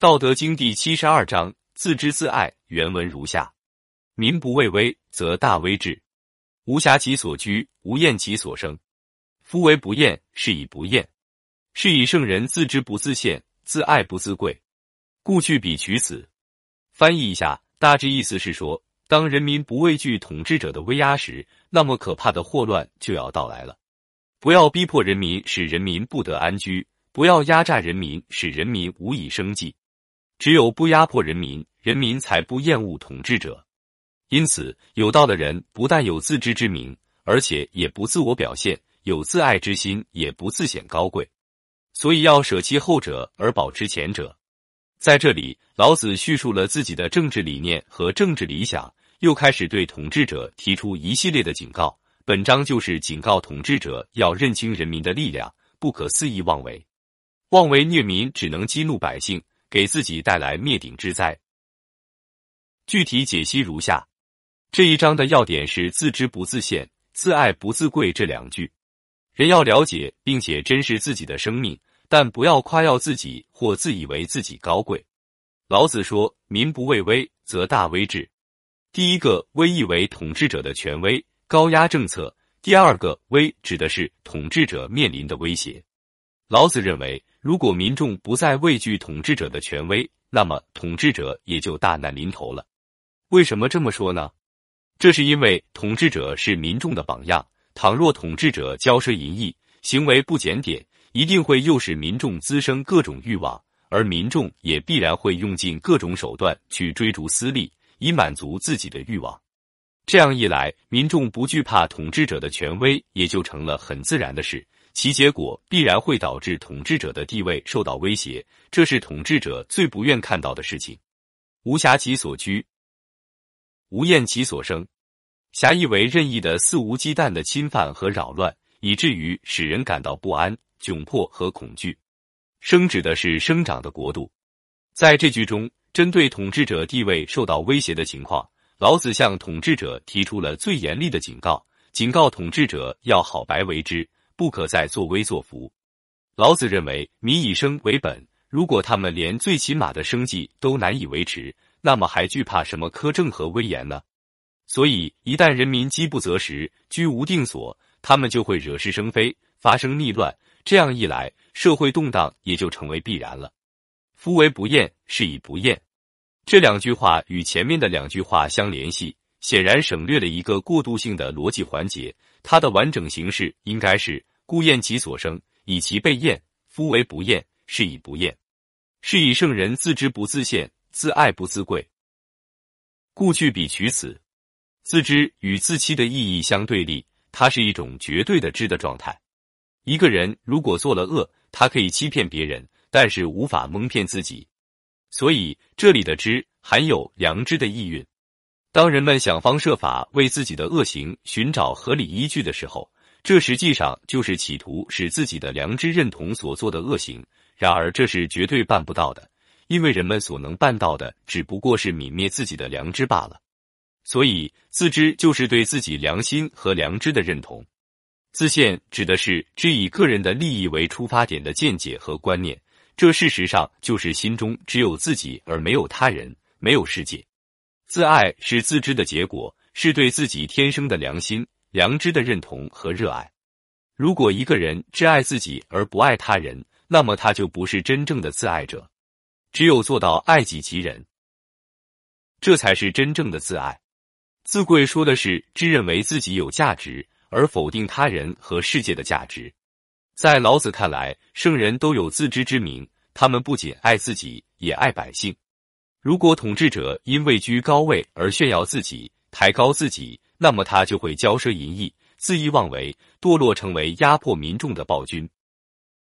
道德经第七十二章：自知自爱。原文如下：民不畏威，则大威至；无暇其所居，无厌其所生。夫为不厌，是以不厌。是以圣人自知不自见，自爱不自贵，故去彼取此。翻译一下，大致意思是说，当人民不畏惧统治者的威压时，那么可怕的祸乱就要到来了。不要逼迫人民，使人民不得安居；不要压榨人民，使人民无以生计。只有不压迫人民，人民才不厌恶统治者。因此，有道的人不但有自知之明，而且也不自我表现，有自爱之心，也不自显高贵。所以要舍弃后者而保持前者。在这里，老子叙述了自己的政治理念和政治理想，又开始对统治者提出一系列的警告。本章就是警告统治者要认清人民的力量，不可肆意妄为。妄为虐民，只能激怒百姓。给自己带来灭顶之灾。具体解析如下：这一章的要点是自知不自现、自爱不自贵这两句。人要了解并且珍视自己的生命，但不要夸耀自己或自以为自己高贵。老子说：“民不畏威，则大威至。”第一个“威”意为统治者的权威、高压政策；第二个“威”指的是统治者面临的威胁。老子认为。如果民众不再畏惧统治者的权威，那么统治者也就大难临头了。为什么这么说呢？这是因为统治者是民众的榜样。倘若统治者骄奢淫逸、行为不检点，一定会诱使民众滋生各种欲望，而民众也必然会用尽各种手段去追逐私利，以满足自己的欲望。这样一来，民众不惧怕统治者的权威，也就成了很自然的事。其结果必然会导致统治者的地位受到威胁，这是统治者最不愿看到的事情。无暇其所居，无厌其所生。狭义为任意的肆无忌惮的侵犯和扰乱，以至于使人感到不安、窘迫和恐惧。生指的是生长的国度。在这句中，针对统治者地位受到威胁的情况，老子向统治者提出了最严厉的警告，警告统治者要好白为之。不可再作威作福。老子认为，民以生为本，如果他们连最起码的生计都难以维持，那么还惧怕什么苛政和威严呢？所以，一旦人民饥不择食、居无定所，他们就会惹是生非，发生逆乱。这样一来，社会动荡也就成为必然了。夫为不厌，是以不厌。这两句话与前面的两句话相联系，显然省略了一个过渡性的逻辑环节。它的完整形式应该是：故厌其所生，以其被厌。夫为不厌，是以不厌。是以圣人自知不自见，自爱不自贵，故去彼取此。自知与自欺的意义相对立，它是一种绝对的知的状态。一个人如果做了恶，他可以欺骗别人，但是无法蒙骗自己。所以这里的知含有良知的意蕴。当人们想方设法为自己的恶行寻找合理依据的时候，这实际上就是企图使自己的良知认同所做的恶行。然而，这是绝对办不到的，因为人们所能办到的只不过是泯灭自己的良知罢了。所以，自知就是对自己良心和良知的认同。自现指的是只以个人的利益为出发点的见解和观念，这事实上就是心中只有自己而没有他人，没有世界。自爱是自知的结果，是对自己天生的良心、良知的认同和热爱。如果一个人只爱自己而不爱他人，那么他就不是真正的自爱者。只有做到爱己及人，这才是真正的自爱。自贵说的是只认为自己有价值，而否定他人和世界的价值。在老子看来，圣人都有自知之明，他们不仅爱自己，也爱百姓。如果统治者因位居高位而炫耀自己、抬高自己，那么他就会骄奢淫逸、恣意妄为，堕落成为压迫民众的暴君。